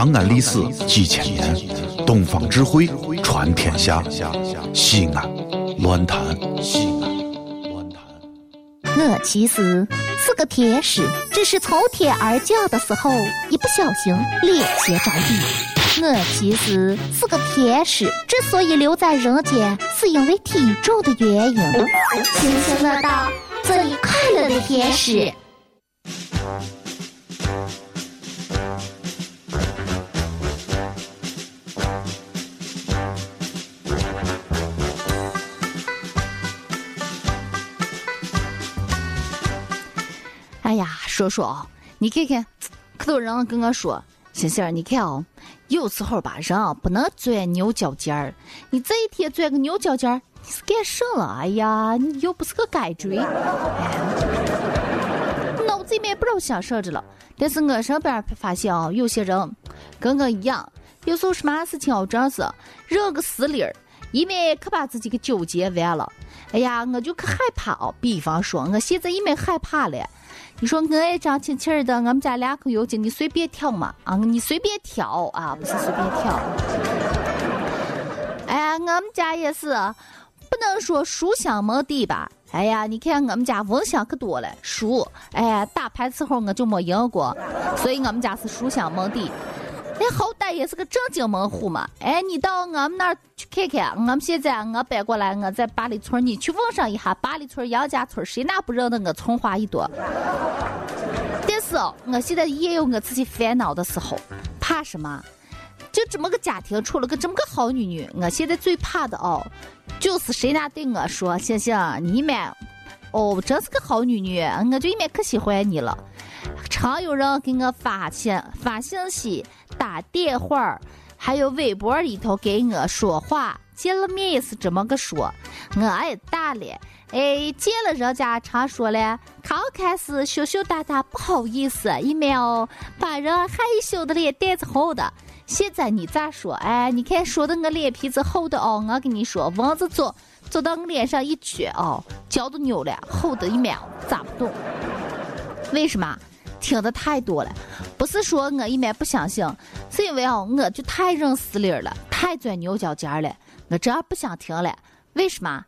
长安历史几千年，东方智慧传天下。西安，乱谈西安，乱谈。我其实是个天使，只是从天而降的时候一不小心脸先着地。我其实是个天使，之所以留在人间，是因为体重的原因。请请我到这里快乐的天使。说说啊，你看看，可多人跟我说，星星，你看哦，有时候吧，人啊不能钻牛角尖儿。你这一天钻个牛角尖儿，你是干什了？哎呀，你又不是个改锥，脑子里面不知道想啥子了。但是我身边发现啊，有些人跟我一样，有时候什么事情哦，真是认个死理儿，一面可把自己给纠结完了。哎呀，我就可害怕哦。比方说，我现在一面害怕了。你说我也张亲戚的，我们家两口有劲，你随便挑嘛啊！你随便挑啊，不是随便挑。哎呀，我们家也是，不能说书香门第吧？哎呀，你看我们家文香可多了，书，哎，打牌时候我就没赢过，所以我们家是书香门第。那好歹也是个正经门户嘛！哎，你到我们那儿去看看。我们现在我搬过来，我在八里村，你去问上一下八里村杨家村，谁那不认得我葱花一朵？但是哦我现在也有我自己烦恼的时候，怕什么？就这么个家庭，出了个这么个好女女，我现在最怕的哦，就是谁那对我说：“星星，你们哦，真是个好女女，我就一面可喜欢你了。”常有人给我发信、发信息。打电话，还有微博里头给我说话，见了面也是这么个说。我也大了，哎，见了人家常说了，刚开始羞羞答答，不好意思，一面哦，把人害羞的脸带子厚的。现在你咋说？哎，你看说的我脸皮子厚的哦，我跟你说，蚊子坐坐到我脸上一撅哦，脚都扭了，厚的一面咋不动。为什么？听的太多了，不是说我一面不相信，是因为哦，我就太认死理了，太钻牛角尖了，我这不想听了。为什么？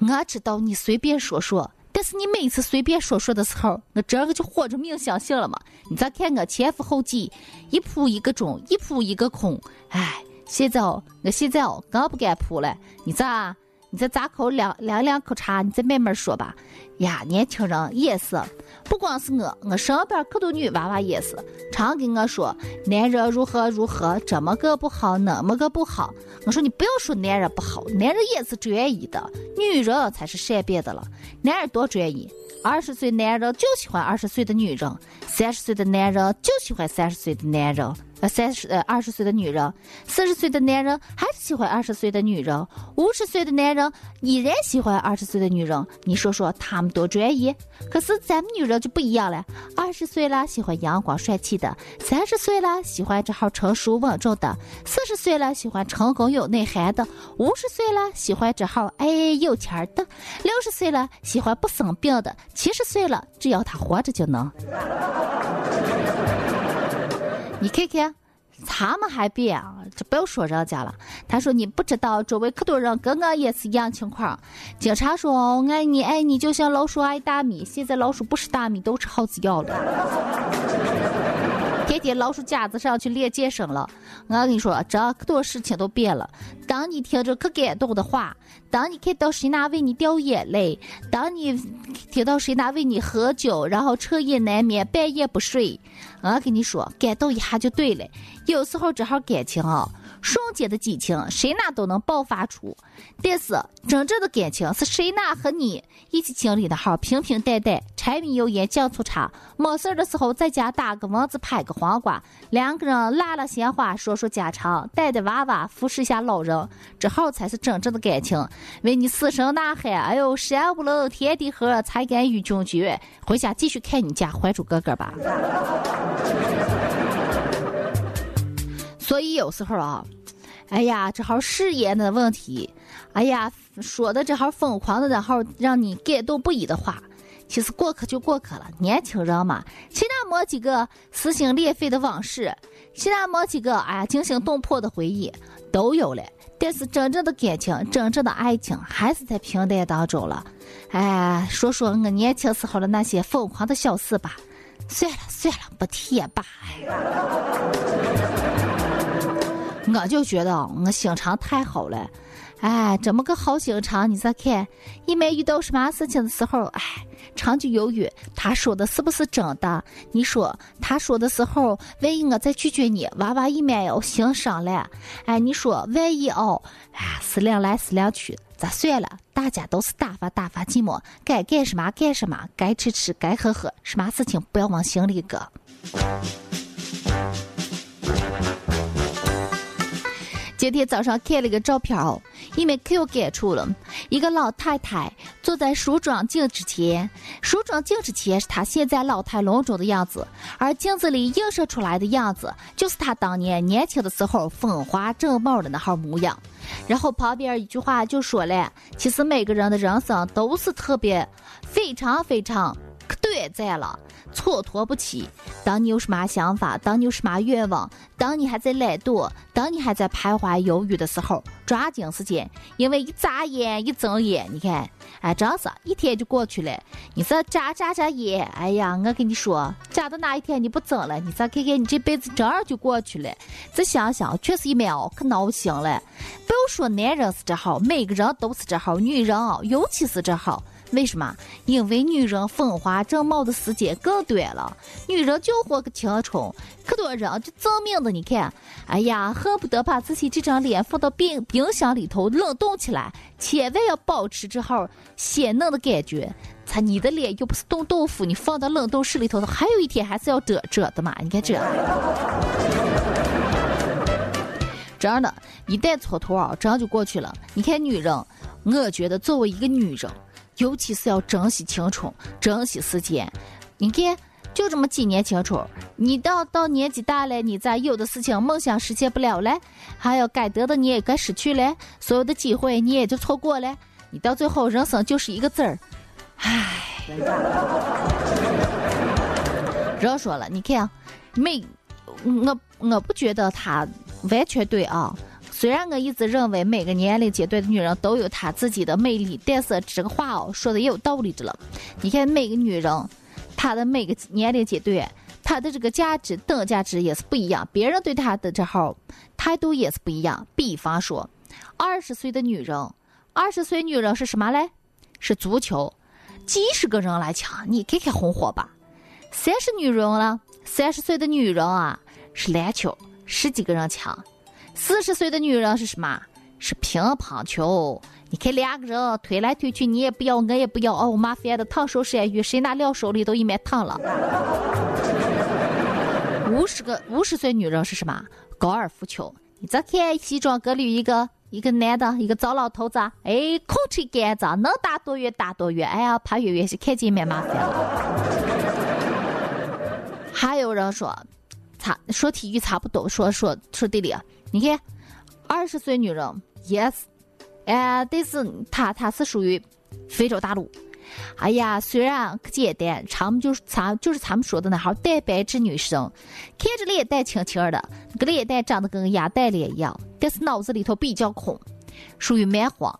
我知道你随便说说，但是你每次随便说说的时候，我这个就豁着命相信了嘛。你再看我前赴后继，一扑一个中，一扑一个空。哎，现在哦，我现在哦，更不敢扑了。你咋？你再咂口两两两口茶，你再慢慢说吧。呀，年轻人也是，不光是我，我身边可多女娃娃也是，常跟我说男人如何如何，这么个不好，那么个不好。我说你不要说男人不好，男人也是专一的，女人才是善变的了。男人多专一，二十岁男人就喜欢二十岁的女人，三十岁的男人就喜欢三十岁的男人。三十呃二十岁的女人，四十岁的男人还是喜欢二十岁的女人，五十岁的男人依然喜欢二十岁的女人。你说说他们多专一？可是咱们女人就不一样了，二十岁了喜欢阳光帅气的，三十岁了喜欢这号成熟稳重的，四十岁了喜欢成功有内涵的，五十岁了喜欢这号哎有钱的，六十岁了喜欢不生病的，七十岁了只要他活着就能。你看看，他们还变啊！这不要说人家了。他说你不知道，周围可多人跟我也是一样情况。警察说爱你爱你，就像老鼠爱大米。现在老鼠不吃大米，都吃耗子药了。天天老鼠夹子上去练健身了，我跟你说，这可多事情都变了。当你听着可感动的话，当你看到谁那为你掉眼泪，当你听到谁那为你喝酒，然后彻夜难眠，半夜不睡，我跟你说，感动一下就对了。有时候这号感情啊。瞬间的激情，谁那都能爆发出。但是真正的感情是谁那和你一起经历的好平平淡淡，柴米油盐酱醋茶，没事的时候在家打个蚊子，拍个黄瓜，两个人拉拉闲话，说说家常，带带娃娃，服侍下老人，这好才是真正的感情。为你死神呐喊，哎呦，山无棱，天地合，才敢与君绝。回家继续看你家《还珠格格》吧。所以有时候啊，哎呀，这号誓言的问题，哎呀，说的这号疯狂的，然后让你感动不已的话，其实过去就过去了。年轻人嘛，其他没几个撕心裂肺的往事，其他没几个哎惊心动魄的回忆都有了，但是真正的感情、真正的爱情还是在平淡当中了。哎，说说我年轻时候的那些疯狂的小事吧。算了算了，不提也罢。我就觉得我心肠太好了。哎，这么个好心肠，你再看，一没遇到什么事情的时候，哎，长久犹豫，他说的是不是真的？你说他说的时候，万一我再拒绝你，娃娃一面要心伤了。哎，你说万一哦，哎，思量来思量去，咋算了？大家都是打发打发寂寞，该干什么干什么，该吃吃，该喝喝，什么事情不要往心里搁。今天早上看了个照片哦，因为可有感触了。一个老太太坐在梳妆镜之前，梳妆镜之前是她现在老态龙钟的样子，而镜子里映射出来的样子，就是她当年年轻的时候风华正茂的那号模样。然后旁边一句话就说了：“其实每个人的人生都是特别、非常非常短暂了。”蹉跎不起。当你有什么想法，当你有什么愿望，当你还在懒惰，当你还在徘徊犹豫的时候，抓紧时间，因为一眨眼一睁眼，你看，哎，真是一天就过去了。你说眨眨眨眼，哎呀，我跟你说，眨到哪一天你不睁了，你再看看你这辈子这样就过去了。再想想，确实一秒可闹心了。不要说男人是这号，每个人都是这号，女人啊，尤其是这号。为什么？因为女人风华正茂的时间更短了，女人就活个青春。可多人就证明的，你看，哎呀，恨不得把自己这张脸放到冰冰箱里头冷冻起来，千万要保持这号鲜嫩的感觉。他你的脸又不是冻豆腐，你放到冷冻室里头，还有一天还是要褶褶的嘛。你看这，这样的，一旦蹉跎啊，这样就过去了。你看女人，我觉得作为一个女人。尤其是要珍惜青春，珍惜时间。你看，就这么几年青春，你到到年纪大了，你咋有的事情梦想实现不了了？还有该得的你也该失去了，所有的机会你也就错过了。你到最后，人生就是一个字儿，唉。人说了，你看，每我我不觉得他完全对啊。虽然我一直认为每个年龄阶段的女人都有她自己的魅力，但是这个话哦说的也有道理的了。你看每个女人，她的每个年龄阶段，她的这个价值等价值也是不一样，别人对她的这号态度也是不一样。比方说，二十岁的女人，二十岁女人是什么嘞？是足球，几十个人来抢，你看看红火吧。三十女人了，三十岁的女人啊，是篮球，十几个人抢。四十岁的女人是什么？是乒乓球。你看两个人推来推去，你也不要，我也不要，哦，麻烦的烫手山芋，谁拿料手里都一面烫了。五十个五十岁女人是什么？高尔夫球。你再看西装革履一个一个男的，一个糟老头子，哎，空气干子，能打多远打多远。哎呀，怕远远是看见面麻烦了。还有人说，差说体育差不多，说说说对了。你看，二十岁女人，yes，哎，但是她她是属于非洲大陆。哎呀，虽然可简单，他们就是咱就是咱们说的那号蛋白质女生，看着脸蛋轻轻的，那个脸蛋长得跟鸭蛋脸一样，但是脑子里头比较空，属于蛮荒，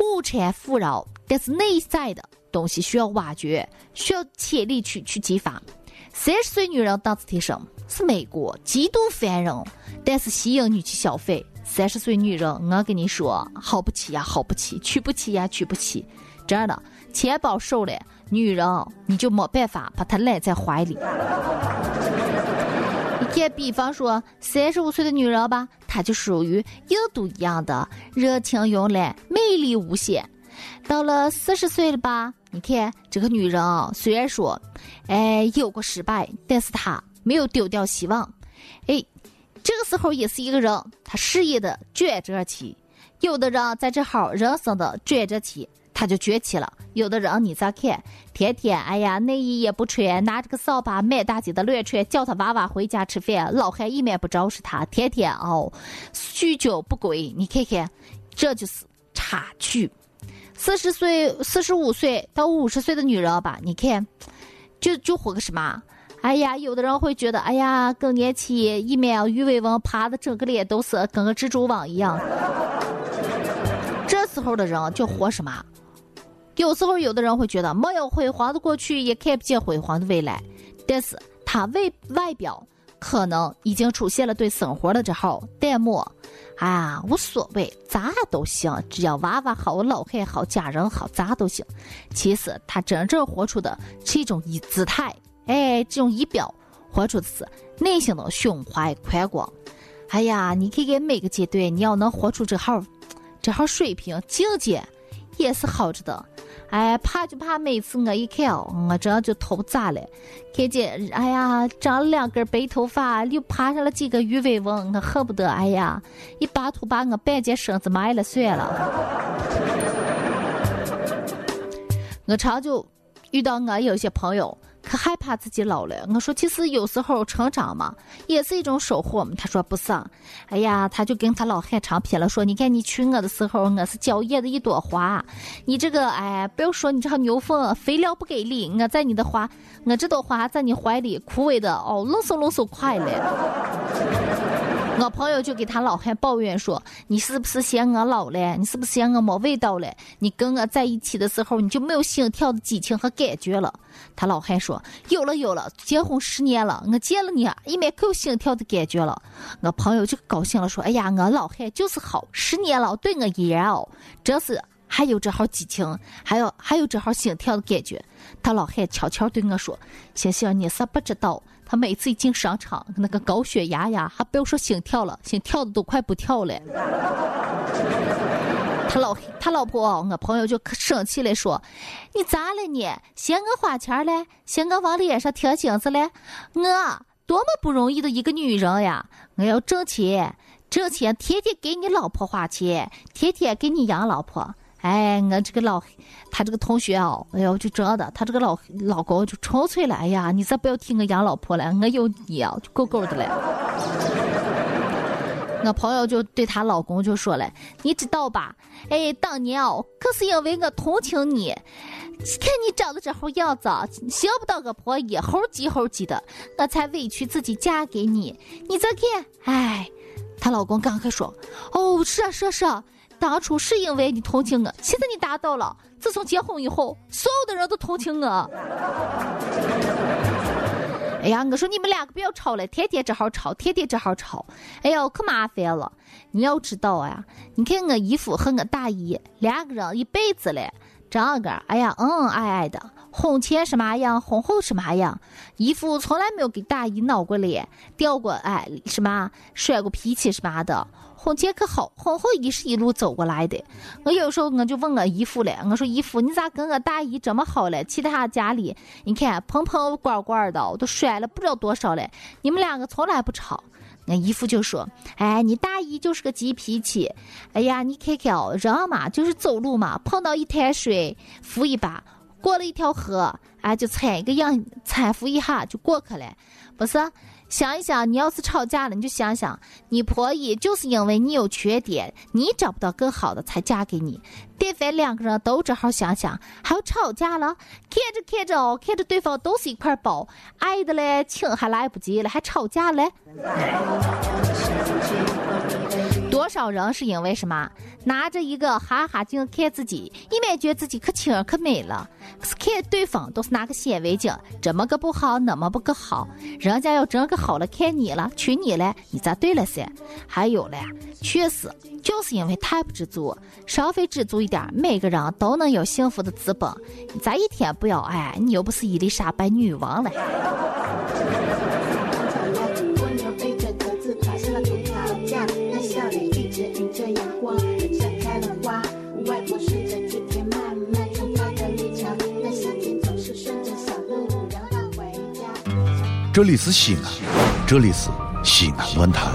物产富饶，但是内在的东西需要挖掘，需要潜力去去激发。三十岁女人档次提升。是美国极度繁荣，但是吸引你去消费。三十岁女人，我跟你说，好不起呀，好不起，娶不起呀，娶不起。这样的钱包瘦了，女人你就没办法把她揽在怀里。你看，比方说三十五岁的女人吧，她就属于印度一样的热情慵懒、魅力无限。到了四十岁了吧，你看这个女人啊，虽然说，哎，有过失败，但是她。没有丢掉希望，哎，这个时候也是一个人他事业的转折期。有的人在这号人生的转折期，他就崛起了；有的人你再看，天天哎呀内衣也不穿，拿着个扫把满大街的乱窜，叫他娃娃回家吃饭，老汉一面不招是他，天天哦酗酒不归。你看看，这就是差距。四十岁、四十五岁到五十岁的女人吧，你看，就就活个什么？哎呀，有的人会觉得，哎呀，更年期一面鱼尾纹爬的整个脸都是跟个蜘蛛网一样。这时候的人就活什么？有时候有的人会觉得，没有辉煌的过去，也看不见辉煌的未来，但是他外外表可能已经出现了对生活的这号淡漠。哎呀，无所谓，咋都行，只要娃娃好，老汉好，家人好，咋都行。其实他真正活出的是一种仪姿态，哎，这种仪表活出的是内心的胸怀宽广。哎呀，你看看每个阶段，你要能活出这号儿这号水平境界，也是好着的。哎，怕就怕每次我一看，我这就头炸了。看见，哎呀，长了两根白头发，又爬上了几个鱼尾纹，我恨不得，哎呀，一把土把我半截身子埋了算了。我常就遇到我有些朋友。可害怕自己老了。我说，其实有时候成长嘛，也是一种收获嘛。他说不是。哎呀，他就跟他老汉长篇了说，你看你娶我的时候，我是娇艳的一朵花。你这个哎，不要说你这号牛粪，肥料不给力。我在你的花，我这朵花在你怀里枯萎的哦，冷飕冷飕快了。我朋友就给他老汉抱怨说：“你是不是嫌我老了？你是不是嫌我没味道了？你跟我在一起的时候，你就没有心跳的激情和感觉了？”他老汉说：“有了，有了，结婚十年了，我见了你，一面可有心跳的感觉了。”我朋友就高兴了，说：“哎呀，我老汉就是好，十年了，对我依然哦，这是还有这号激情，还有还有这号心跳的感觉。”他老汉悄悄对我说：“星星，你是不知道。”他每次一进商场，那个高血压呀，还不要说心跳了，心跳的都快不跳了。他老他老婆，我朋友就可生气了，说：“你咋了你？嫌我花钱了？嫌我往脸上贴金子了？我多么不容易的一个女人呀！我要挣钱，挣钱，天天给你老婆花钱，天天给你养老婆。”哎，我这个老，他这个同学哦，哎呦，就真的，他这个老老公就纯粹了。哎呀，你再不要替我养老婆了，我有你啊，就够够的了。我朋友就对她老公就说了：“你知道吧？哎，当年哦，可是因为我同情你，看你长得这号样子，想不到个婆一猴急猴急的，我才委屈自己嫁给你。你再看，哎，她老公刚开说：哦，是啊，是啊，是啊。”当初是因为你同情我，现在你达到了。自从结婚以后，所有的人都同情我。哎呀，我说你们两个不要吵了，天天这号吵，天天这号吵，哎呦，可麻烦了。你要知道呀，你看我姨夫和我大姨两个人一辈子了，这个，哎呀，恩恩爱爱的，婚前是嘛样，婚后是嘛样。姨夫从来没有给大姨闹过脸，掉过哎什么，摔过脾气什么的。婚前可好，婚后也是一路走过来的。我有时候我就问我姨夫了，我说姨夫，你咋跟我大姨这么好了？其他家里你看盆盆罐罐的我都摔了不知道多少了，你们两个从来不吵。那姨夫就说：“哎，你大姨就是个急脾气。哎呀，你看看哦，人嘛就是走路嘛，碰到一滩水扶一把，过了一条河，啊就踩一个样搀扶一下就过去了，不是？”想一想，你要是吵架了，你就想想，你婆姨就是因为你有缺点，你找不到更好的才嫁给你。但凡两个人都正好想想，还要吵架了，看着看着哦，看着对方都是一块宝，爱的嘞，亲还来不及了，还吵架嘞。少人是因为什么？拿着一个哈哈镜看自己，一面觉得自己可轻可美了，可是看对方都是拿个显微镜，这么个不好，那么不个好，人家要真个好了，看你了，娶你了，你咋对了噻？还有嘞，确实就是因为太不知足，稍微知足一点，每个人都能有幸福的资本。你咋一天不要哎？你又不是伊丽莎白女王了。这里是西安，这里是西安论坛。